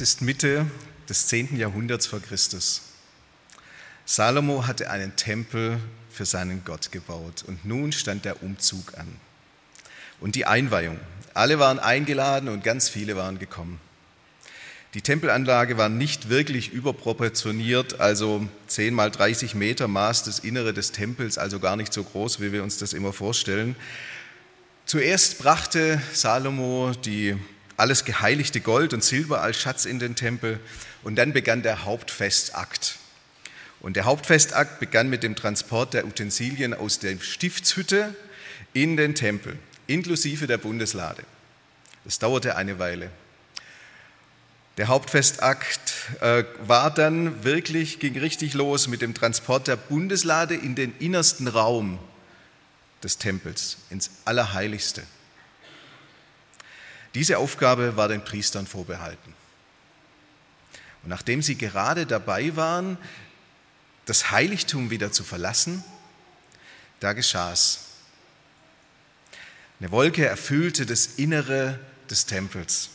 Ist Mitte des 10. Jahrhunderts vor Christus. Salomo hatte einen Tempel für seinen Gott gebaut und nun stand der Umzug an und die Einweihung. Alle waren eingeladen und ganz viele waren gekommen. Die Tempelanlage war nicht wirklich überproportioniert, also 10 mal 30 Meter maß das Innere des Tempels, also gar nicht so groß, wie wir uns das immer vorstellen. Zuerst brachte Salomo die alles geheiligte Gold und Silber als Schatz in den Tempel. Und dann begann der Hauptfestakt. Und der Hauptfestakt begann mit dem Transport der Utensilien aus der Stiftshütte in den Tempel, inklusive der Bundeslade. Das dauerte eine Weile. Der Hauptfestakt äh, war dann wirklich, ging richtig los mit dem Transport der Bundeslade in den innersten Raum des Tempels, ins Allerheiligste. Diese Aufgabe war den Priestern vorbehalten. Und nachdem sie gerade dabei waren, das Heiligtum wieder zu verlassen, da geschah es. Eine Wolke erfüllte das Innere des Tempels.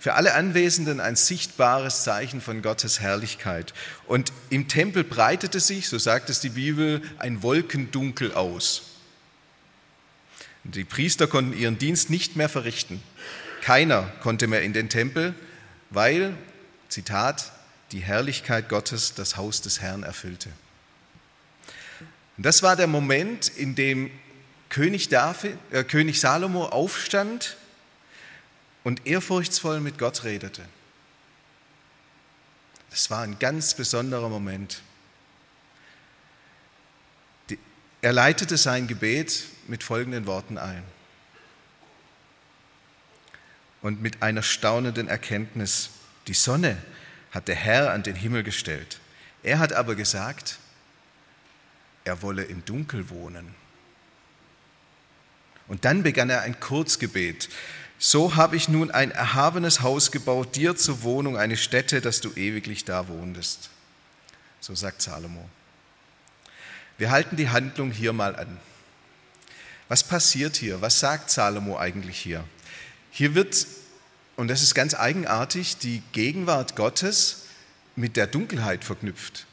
Für alle Anwesenden ein sichtbares Zeichen von Gottes Herrlichkeit. Und im Tempel breitete sich, so sagt es die Bibel, ein Wolkendunkel aus. Die Priester konnten ihren Dienst nicht mehr verrichten. Keiner konnte mehr in den Tempel, weil, Zitat, die Herrlichkeit Gottes das Haus des Herrn erfüllte. Und das war der Moment, in dem König, David, äh, König Salomo aufstand und ehrfurchtsvoll mit Gott redete. Das war ein ganz besonderer Moment. Er leitete sein Gebet mit folgenden Worten ein und mit einer staunenden Erkenntnis, die Sonne hat der Herr an den Himmel gestellt. Er hat aber gesagt, er wolle im Dunkel wohnen. Und dann begann er ein Kurzgebet. So habe ich nun ein erhabenes Haus gebaut, dir zur Wohnung eine Stätte, dass du ewiglich da wohnest. So sagt Salomo. Wir halten die Handlung hier mal an. Was passiert hier? Was sagt Salomo eigentlich hier? Hier wird, und das ist ganz eigenartig, die Gegenwart Gottes mit der Dunkelheit verknüpft.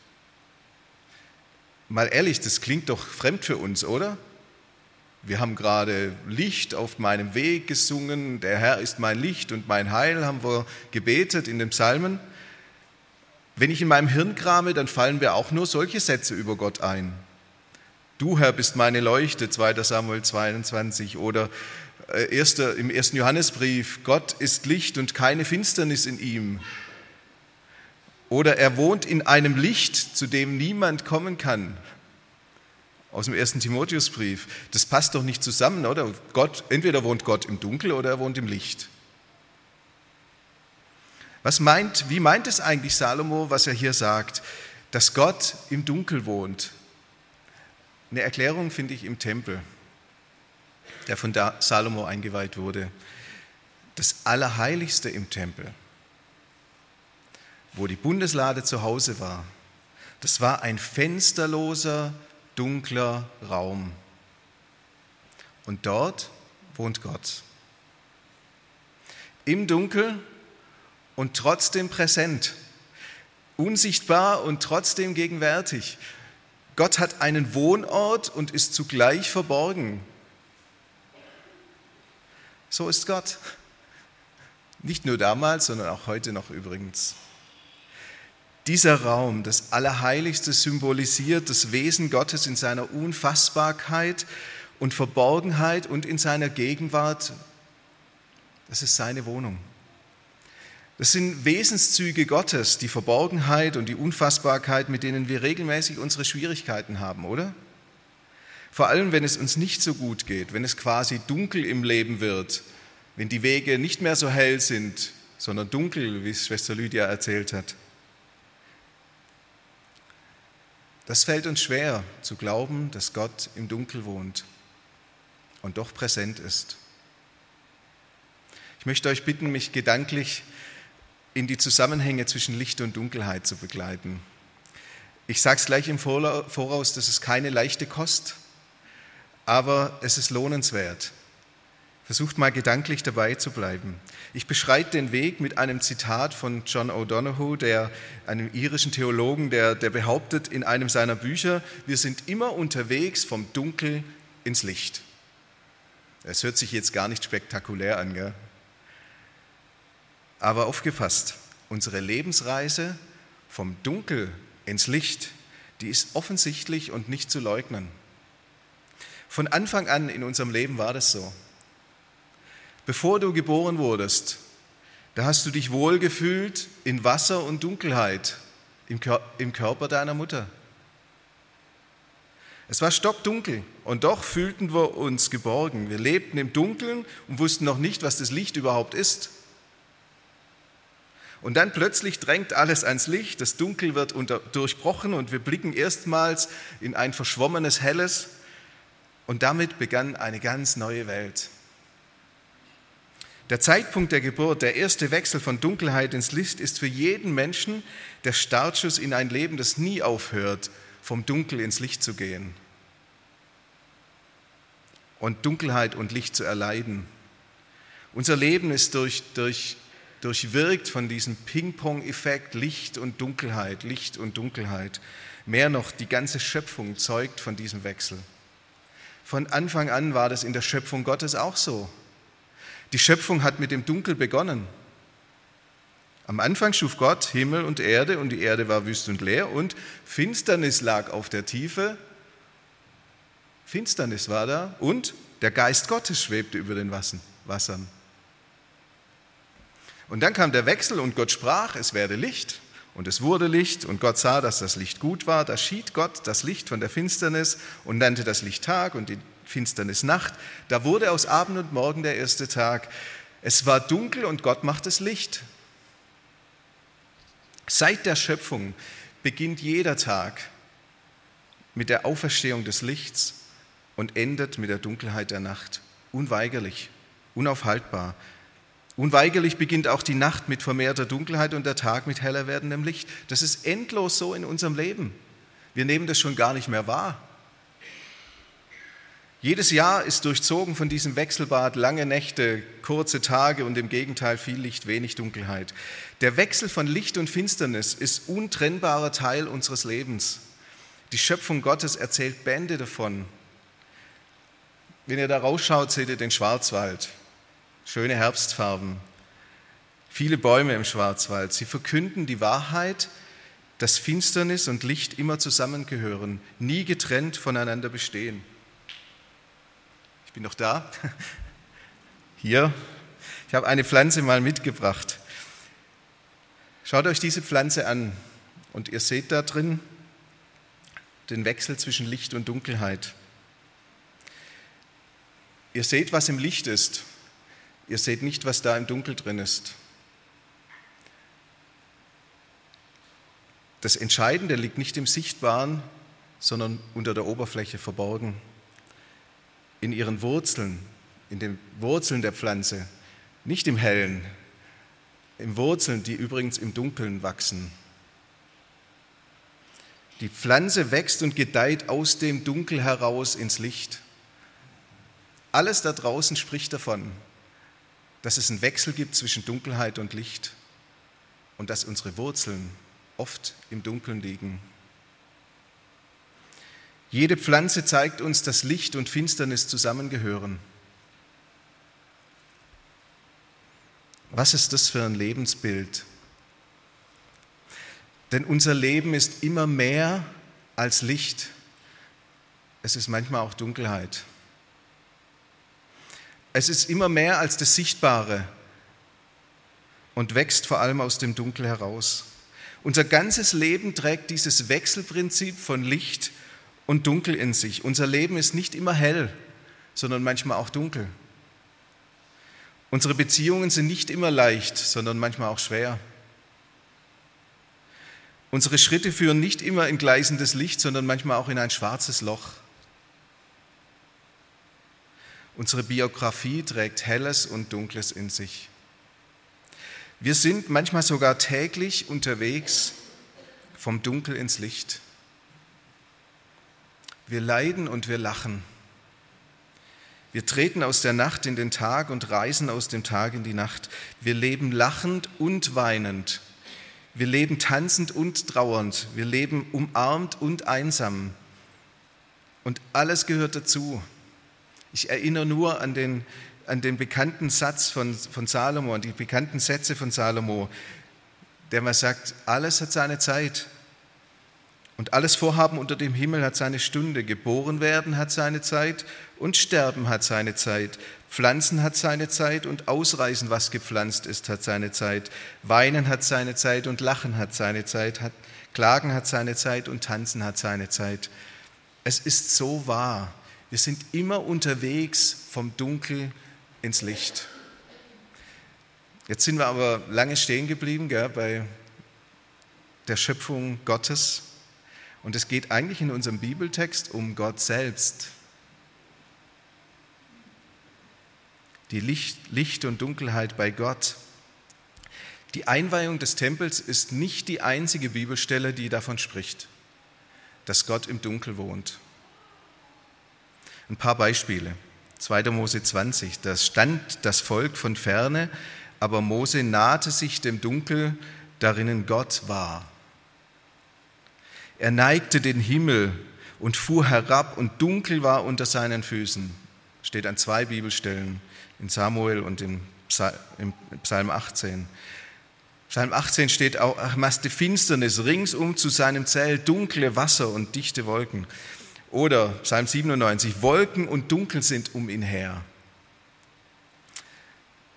Mal ehrlich, das klingt doch fremd für uns, oder? Wir haben gerade Licht auf meinem Weg gesungen, der Herr ist mein Licht und mein Heil, haben wir gebetet in den Psalmen. Wenn ich in meinem Hirn krame, dann fallen mir auch nur solche Sätze über Gott ein. Du, Herr, bist meine Leuchte, 2 Samuel 22 oder äh, im ersten Johannesbrief, Gott ist Licht und keine Finsternis in ihm. Oder er wohnt in einem Licht, zu dem niemand kommen kann. Aus dem ersten Timotheusbrief. Das passt doch nicht zusammen, oder? Gott, entweder wohnt Gott im Dunkel oder er wohnt im Licht. Was meint, wie meint es eigentlich Salomo, was er hier sagt, dass Gott im Dunkel wohnt? Eine Erklärung finde ich im Tempel, der von Salomo eingeweiht wurde. Das Allerheiligste im Tempel, wo die Bundeslade zu Hause war, das war ein fensterloser, dunkler Raum. Und dort wohnt Gott. Im Dunkel und trotzdem präsent, unsichtbar und trotzdem gegenwärtig. Gott hat einen Wohnort und ist zugleich verborgen. So ist Gott. Nicht nur damals, sondern auch heute noch übrigens. Dieser Raum, das Allerheiligste, symbolisiert das Wesen Gottes in seiner Unfassbarkeit und Verborgenheit und in seiner Gegenwart. Das ist seine Wohnung. Das sind Wesenszüge Gottes, die Verborgenheit und die Unfassbarkeit, mit denen wir regelmäßig unsere Schwierigkeiten haben, oder? Vor allem, wenn es uns nicht so gut geht, wenn es quasi dunkel im Leben wird, wenn die Wege nicht mehr so hell sind, sondern dunkel, wie es Schwester Lydia erzählt hat. Das fällt uns schwer zu glauben, dass Gott im Dunkel wohnt und doch präsent ist. Ich möchte euch bitten, mich gedanklich in die Zusammenhänge zwischen Licht und Dunkelheit zu begleiten. Ich sage es gleich im Voraus, das ist keine leichte Kost, aber es ist lohnenswert. Versucht mal gedanklich dabei zu bleiben. Ich beschreite den Weg mit einem Zitat von John O'Donoghue, der, einem irischen Theologen, der, der behauptet in einem seiner Bücher, wir sind immer unterwegs vom Dunkel ins Licht. Es hört sich jetzt gar nicht spektakulär an, gell? Aber aufgepasst, unsere Lebensreise vom Dunkel ins Licht, die ist offensichtlich und nicht zu leugnen. Von Anfang an in unserem Leben war das so. Bevor du geboren wurdest, da hast du dich wohlgefühlt in Wasser und Dunkelheit im Körper deiner Mutter. Es war stockdunkel und doch fühlten wir uns geborgen. Wir lebten im Dunkeln und wussten noch nicht, was das Licht überhaupt ist. Und dann plötzlich drängt alles ans Licht, das Dunkel wird unter, durchbrochen und wir blicken erstmals in ein verschwommenes Helles und damit begann eine ganz neue Welt. Der Zeitpunkt der Geburt, der erste Wechsel von Dunkelheit ins Licht, ist für jeden Menschen der Startschuss in ein Leben, das nie aufhört, vom Dunkel ins Licht zu gehen und Dunkelheit und Licht zu erleiden. Unser Leben ist durch, durch, durchwirkt von diesem Ping-Pong-Effekt Licht und Dunkelheit, Licht und Dunkelheit. Mehr noch, die ganze Schöpfung zeugt von diesem Wechsel. Von Anfang an war das in der Schöpfung Gottes auch so. Die Schöpfung hat mit dem Dunkel begonnen. Am Anfang schuf Gott Himmel und Erde und die Erde war wüst und leer und Finsternis lag auf der Tiefe. Finsternis war da und der Geist Gottes schwebte über den Wassern. Und dann kam der Wechsel und Gott sprach, es werde Licht. Und es wurde Licht und Gott sah, dass das Licht gut war. Da schied Gott das Licht von der Finsternis und nannte das Licht Tag und die Finsternis Nacht. Da wurde aus Abend und Morgen der erste Tag. Es war dunkel und Gott macht es Licht. Seit der Schöpfung beginnt jeder Tag mit der Auferstehung des Lichts und endet mit der Dunkelheit der Nacht. Unweigerlich, unaufhaltbar. Unweigerlich beginnt auch die Nacht mit vermehrter Dunkelheit und der Tag mit heller werdendem Licht. Das ist endlos so in unserem Leben. Wir nehmen das schon gar nicht mehr wahr. Jedes Jahr ist durchzogen von diesem Wechselbad, lange Nächte, kurze Tage und im Gegenteil viel Licht, wenig Dunkelheit. Der Wechsel von Licht und Finsternis ist untrennbarer Teil unseres Lebens. Die Schöpfung Gottes erzählt Bände davon. Wenn ihr da rausschaut, seht ihr den Schwarzwald. Schöne Herbstfarben. Viele Bäume im Schwarzwald. Sie verkünden die Wahrheit, dass Finsternis und Licht immer zusammengehören, nie getrennt voneinander bestehen bin noch da. Hier. Ich habe eine Pflanze mal mitgebracht. Schaut euch diese Pflanze an und ihr seht da drin den Wechsel zwischen Licht und Dunkelheit. Ihr seht, was im Licht ist. Ihr seht nicht, was da im Dunkel drin ist. Das Entscheidende liegt nicht im Sichtbaren, sondern unter der Oberfläche verborgen in ihren Wurzeln, in den Wurzeln der Pflanze, nicht im Hellen, in Wurzeln, die übrigens im Dunkeln wachsen. Die Pflanze wächst und gedeiht aus dem Dunkel heraus ins Licht. Alles da draußen spricht davon, dass es einen Wechsel gibt zwischen Dunkelheit und Licht und dass unsere Wurzeln oft im Dunkeln liegen. Jede Pflanze zeigt uns, dass Licht und Finsternis zusammengehören. Was ist das für ein Lebensbild? Denn unser Leben ist immer mehr als Licht. Es ist manchmal auch Dunkelheit. Es ist immer mehr als das Sichtbare und wächst vor allem aus dem Dunkel heraus. Unser ganzes Leben trägt dieses Wechselprinzip von Licht und Dunkel in sich. Unser Leben ist nicht immer hell, sondern manchmal auch dunkel. Unsere Beziehungen sind nicht immer leicht, sondern manchmal auch schwer. Unsere Schritte führen nicht immer in gleißendes Licht, sondern manchmal auch in ein schwarzes Loch. Unsere Biografie trägt Helles und Dunkles in sich. Wir sind manchmal sogar täglich unterwegs vom Dunkel ins Licht. Wir leiden und wir lachen. Wir treten aus der Nacht in den Tag und reisen aus dem Tag in die Nacht. Wir leben lachend und weinend. Wir leben tanzend und trauernd. Wir leben umarmt und einsam. Und alles gehört dazu. Ich erinnere nur an den, an den bekannten Satz von, von Salomo, an die bekannten Sätze von Salomo, der mal sagt, alles hat seine Zeit. Und alles Vorhaben unter dem Himmel hat seine Stunde. Geboren werden hat seine Zeit und sterben hat seine Zeit. Pflanzen hat seine Zeit und ausreißen, was gepflanzt ist, hat seine Zeit. Weinen hat seine Zeit und Lachen hat seine Zeit. Klagen hat seine Zeit und Tanzen hat seine Zeit. Es ist so wahr. Wir sind immer unterwegs vom Dunkel ins Licht. Jetzt sind wir aber lange stehen geblieben gell, bei der Schöpfung Gottes. Und es geht eigentlich in unserem Bibeltext um Gott selbst. Die Licht, Licht und Dunkelheit bei Gott. Die Einweihung des Tempels ist nicht die einzige Bibelstelle, die davon spricht, dass Gott im Dunkel wohnt. Ein paar Beispiele. 2. Mose 20, da stand das Volk von ferne, aber Mose nahte sich dem Dunkel, darinnen Gott war. Er neigte den Himmel und fuhr herab und dunkel war unter seinen Füßen. Steht an zwei Bibelstellen, in Samuel und in Psalm 18. Psalm 18 steht auch, ach, machte Finsternis ringsum zu seinem Zelt, dunkle Wasser und dichte Wolken. Oder Psalm 97, Wolken und Dunkel sind um ihn her.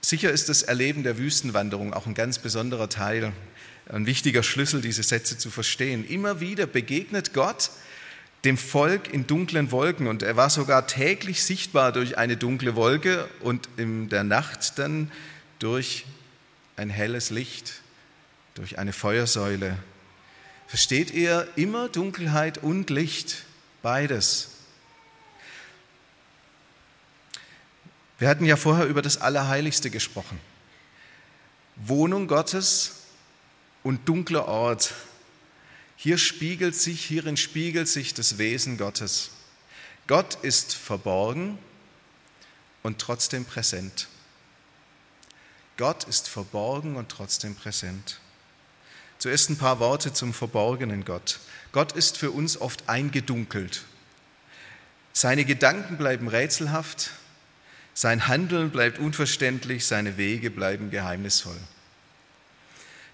Sicher ist das Erleben der Wüstenwanderung auch ein ganz besonderer Teil ein wichtiger Schlüssel, diese Sätze zu verstehen. Immer wieder begegnet Gott dem Volk in dunklen Wolken und er war sogar täglich sichtbar durch eine dunkle Wolke und in der Nacht dann durch ein helles Licht, durch eine Feuersäule. Versteht ihr immer Dunkelheit und Licht, beides? Wir hatten ja vorher über das Allerheiligste gesprochen. Wohnung Gottes und dunkler Ort. Hier spiegelt sich, hierin spiegelt sich das Wesen Gottes. Gott ist verborgen und trotzdem präsent. Gott ist verborgen und trotzdem präsent. Zuerst ein paar Worte zum verborgenen Gott. Gott ist für uns oft eingedunkelt. Seine Gedanken bleiben rätselhaft, sein Handeln bleibt unverständlich, seine Wege bleiben geheimnisvoll.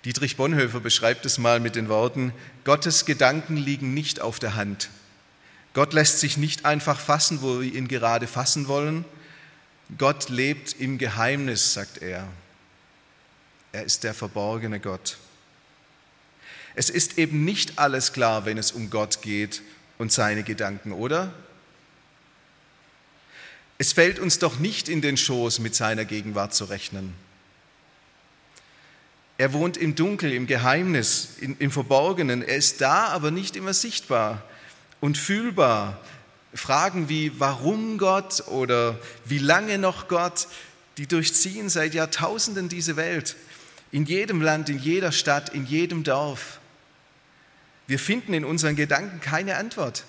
Dietrich Bonhoeffer beschreibt es mal mit den Worten, Gottes Gedanken liegen nicht auf der Hand. Gott lässt sich nicht einfach fassen, wo wir ihn gerade fassen wollen. Gott lebt im Geheimnis, sagt er. Er ist der verborgene Gott. Es ist eben nicht alles klar, wenn es um Gott geht und seine Gedanken, oder? Es fällt uns doch nicht in den Schoß, mit seiner Gegenwart zu rechnen. Er wohnt im Dunkel, im Geheimnis, im Verborgenen. Er ist da, aber nicht immer sichtbar und fühlbar. Fragen wie warum Gott oder wie lange noch Gott, die durchziehen seit Jahrtausenden diese Welt. In jedem Land, in jeder Stadt, in jedem Dorf. Wir finden in unseren Gedanken keine Antwort.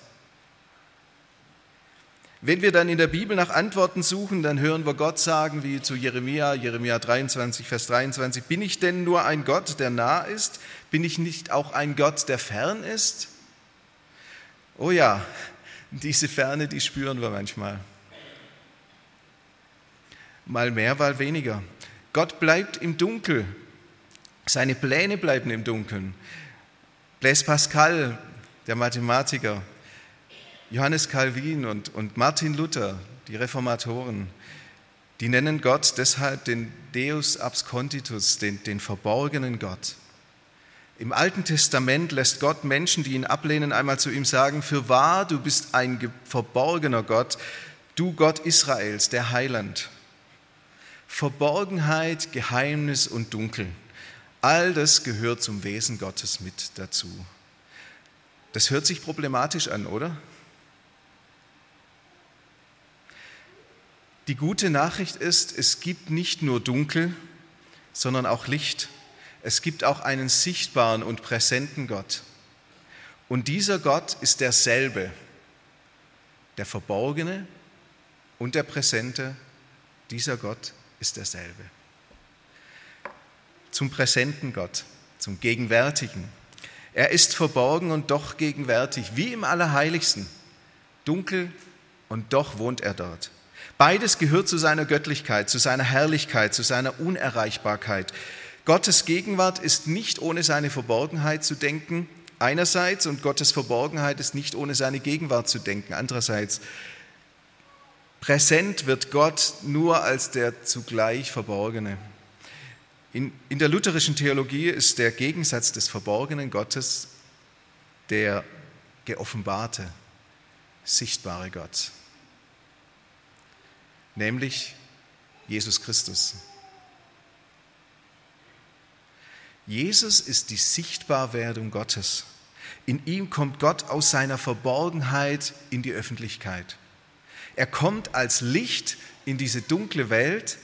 Wenn wir dann in der Bibel nach Antworten suchen, dann hören wir Gott sagen, wie zu Jeremia, Jeremia 23, Vers 23, bin ich denn nur ein Gott, der nah ist? Bin ich nicht auch ein Gott, der fern ist? Oh ja, diese Ferne, die spüren wir manchmal. Mal mehr, mal weniger. Gott bleibt im Dunkel. Seine Pläne bleiben im Dunkeln. Blaise Pascal, der Mathematiker, Johannes Calvin und, und Martin Luther, die Reformatoren, die nennen Gott deshalb den Deus absconditus, den, den verborgenen Gott. Im Alten Testament lässt Gott Menschen, die ihn ablehnen, einmal zu ihm sagen, für wahr, du bist ein verborgener Gott, du Gott Israels, der Heiland. Verborgenheit, Geheimnis und Dunkel. All das gehört zum Wesen Gottes mit dazu. Das hört sich problematisch an, oder? Die gute Nachricht ist, es gibt nicht nur Dunkel, sondern auch Licht. Es gibt auch einen sichtbaren und präsenten Gott. Und dieser Gott ist derselbe, der Verborgene und der Präsente, dieser Gott ist derselbe. Zum präsenten Gott, zum gegenwärtigen. Er ist verborgen und doch gegenwärtig, wie im Allerheiligsten. Dunkel und doch wohnt er dort. Beides gehört zu seiner Göttlichkeit, zu seiner Herrlichkeit, zu seiner Unerreichbarkeit. Gottes Gegenwart ist nicht ohne seine Verborgenheit zu denken, einerseits, und Gottes Verborgenheit ist nicht ohne seine Gegenwart zu denken, andererseits. Präsent wird Gott nur als der zugleich Verborgene. In, in der lutherischen Theologie ist der Gegensatz des verborgenen Gottes der geoffenbarte, sichtbare Gott nämlich Jesus Christus. Jesus ist die Sichtbarwerdung Gottes. In ihm kommt Gott aus seiner Verborgenheit in die Öffentlichkeit. Er kommt als Licht in diese dunkle Welt.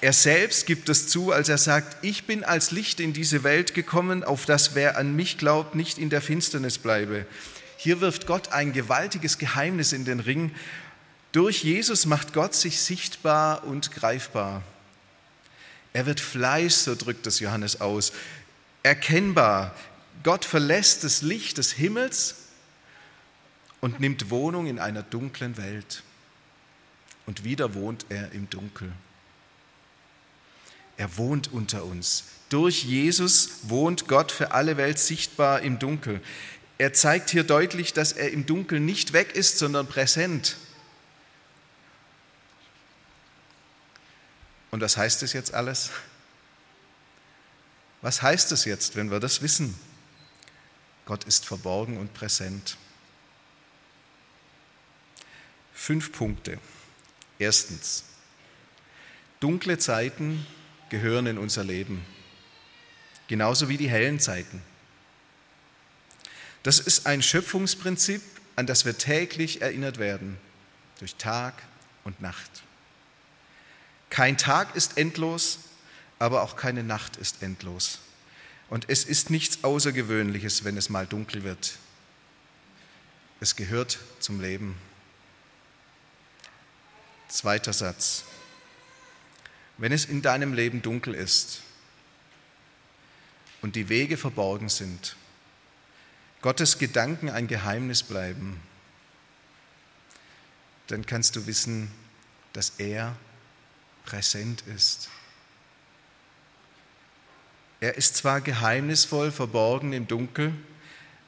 Er selbst gibt es zu, als er sagt, ich bin als Licht in diese Welt gekommen, auf das wer an mich glaubt, nicht in der Finsternis bleibe. Hier wirft Gott ein gewaltiges Geheimnis in den Ring durch Jesus macht Gott sich sichtbar und greifbar. Er wird Fleisch, so drückt es Johannes aus, erkennbar. Gott verlässt das Licht des Himmels und nimmt Wohnung in einer dunklen Welt. Und wieder wohnt er im Dunkel. Er wohnt unter uns. Durch Jesus wohnt Gott für alle Welt sichtbar im Dunkel. Er zeigt hier deutlich, dass er im Dunkel nicht weg ist, sondern präsent. Und was heißt das jetzt alles? Was heißt es jetzt, wenn wir das wissen? Gott ist verborgen und präsent. Fünf Punkte. Erstens, dunkle Zeiten gehören in unser Leben, genauso wie die hellen Zeiten. Das ist ein Schöpfungsprinzip, an das wir täglich erinnert werden, durch Tag und Nacht. Kein Tag ist endlos, aber auch keine Nacht ist endlos. Und es ist nichts Außergewöhnliches, wenn es mal dunkel wird. Es gehört zum Leben. Zweiter Satz. Wenn es in deinem Leben dunkel ist und die Wege verborgen sind, Gottes Gedanken ein Geheimnis bleiben, dann kannst du wissen, dass er präsent ist. Er ist zwar geheimnisvoll verborgen im Dunkel,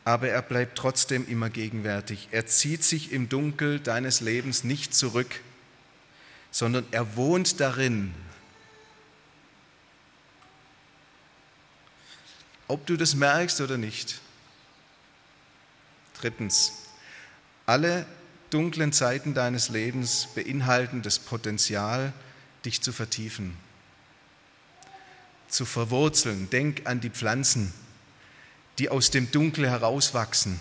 aber er bleibt trotzdem immer gegenwärtig. Er zieht sich im Dunkel deines Lebens nicht zurück, sondern er wohnt darin. Ob du das merkst oder nicht. Drittens, alle dunklen Zeiten deines Lebens beinhalten das Potenzial, dich zu vertiefen, zu verwurzeln. Denk an die Pflanzen, die aus dem Dunkel herauswachsen.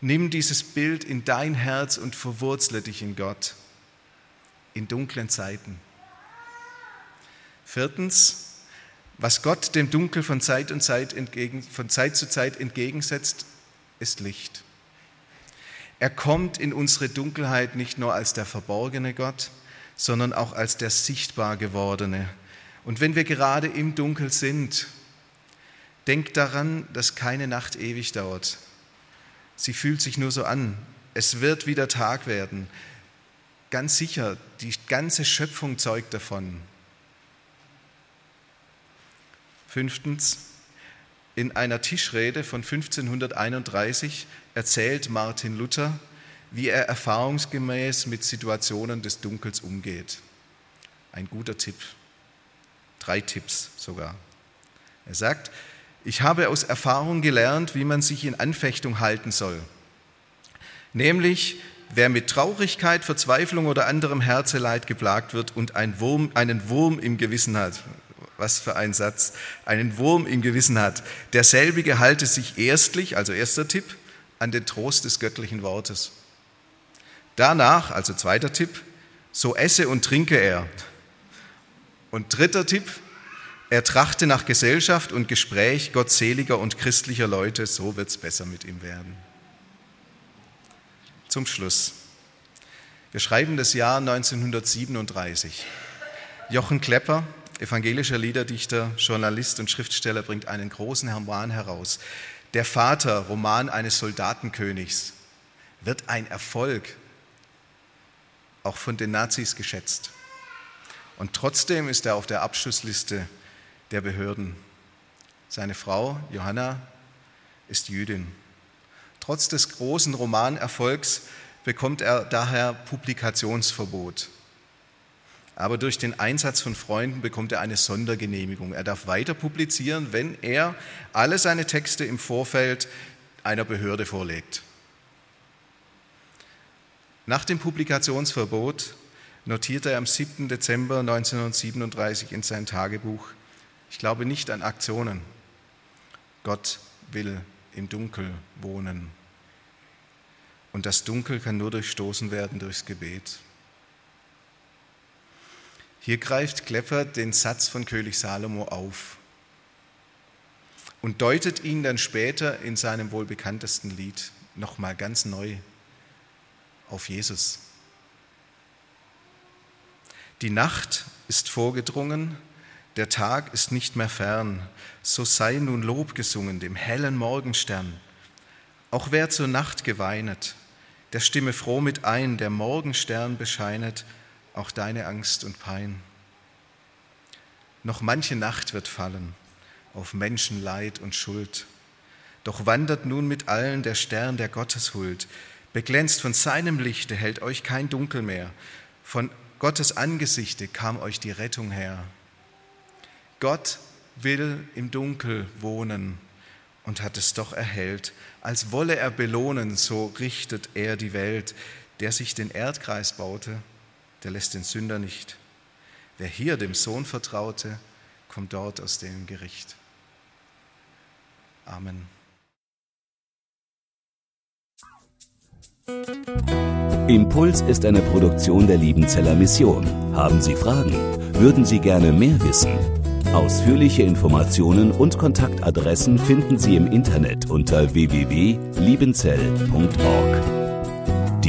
Nimm dieses Bild in dein Herz und verwurzle dich in Gott in dunklen Zeiten. Viertens, was Gott dem Dunkel von Zeit, und Zeit, entgegen, von Zeit zu Zeit entgegensetzt, ist Licht. Er kommt in unsere Dunkelheit nicht nur als der verborgene Gott, sondern auch als der sichtbar gewordene. Und wenn wir gerade im Dunkel sind, denkt daran, dass keine Nacht ewig dauert. Sie fühlt sich nur so an. Es wird wieder Tag werden. Ganz sicher, die ganze Schöpfung zeugt davon. Fünftens, in einer Tischrede von 1531 erzählt Martin Luther, wie er erfahrungsgemäß mit Situationen des Dunkels umgeht. Ein guter Tipp. Drei Tipps sogar. Er sagt, ich habe aus Erfahrung gelernt, wie man sich in Anfechtung halten soll. Nämlich wer mit Traurigkeit, Verzweiflung oder anderem Herzeleid geplagt wird und ein Wurm, einen Wurm im Gewissen hat, was für ein Satz, einen Wurm im Gewissen hat, derselbige halte sich erstlich, also erster Tipp, an den Trost des göttlichen Wortes. Danach, also zweiter Tipp, so esse und trinke er. Und dritter Tipp, er trachte nach Gesellschaft und Gespräch gottseliger und christlicher Leute, so wird es besser mit ihm werden. Zum Schluss. Wir schreiben das Jahr 1937. Jochen Klepper, evangelischer Liederdichter, Journalist und Schriftsteller, bringt einen großen Roman heraus. Der Vater, Roman eines Soldatenkönigs, wird ein Erfolg, auch von den Nazis geschätzt. Und trotzdem ist er auf der Abschussliste der Behörden. Seine Frau, Johanna, ist Jüdin. Trotz des großen Romanerfolgs bekommt er daher Publikationsverbot. Aber durch den Einsatz von Freunden bekommt er eine Sondergenehmigung. Er darf weiter publizieren, wenn er alle seine Texte im Vorfeld einer Behörde vorlegt. Nach dem Publikationsverbot notierte er am 7. Dezember 1937 in sein Tagebuch, ich glaube nicht an Aktionen. Gott will im Dunkel wohnen. Und das Dunkel kann nur durchstoßen werden durchs Gebet. Hier greift Klepper den Satz von König Salomo auf und deutet ihn dann später in seinem wohl bekanntesten Lied nochmal ganz neu auf Jesus. Die Nacht ist vorgedrungen, der Tag ist nicht mehr fern, so sei nun Lob gesungen dem hellen Morgenstern. Auch wer zur Nacht geweinet, der stimme froh mit ein, der Morgenstern bescheinet auch deine Angst und Pein. Noch manche Nacht wird fallen auf Menschenleid und Schuld, doch wandert nun mit allen der Stern der Gotteshuld, beglänzt von seinem Lichte hält euch kein Dunkel mehr, von Gottes Angesichte kam euch die Rettung her. Gott will im Dunkel wohnen und hat es doch erhellt. Als wolle er belohnen, so richtet er die Welt. Der sich den Erdkreis baute, der lässt den Sünder nicht. Wer hier dem Sohn vertraute, kommt dort aus dem Gericht. Amen. Impuls ist eine Produktion der Liebenzeller Mission. Haben Sie Fragen? Würden Sie gerne mehr wissen? Ausführliche Informationen und Kontaktadressen finden Sie im Internet unter www.liebenzell.org.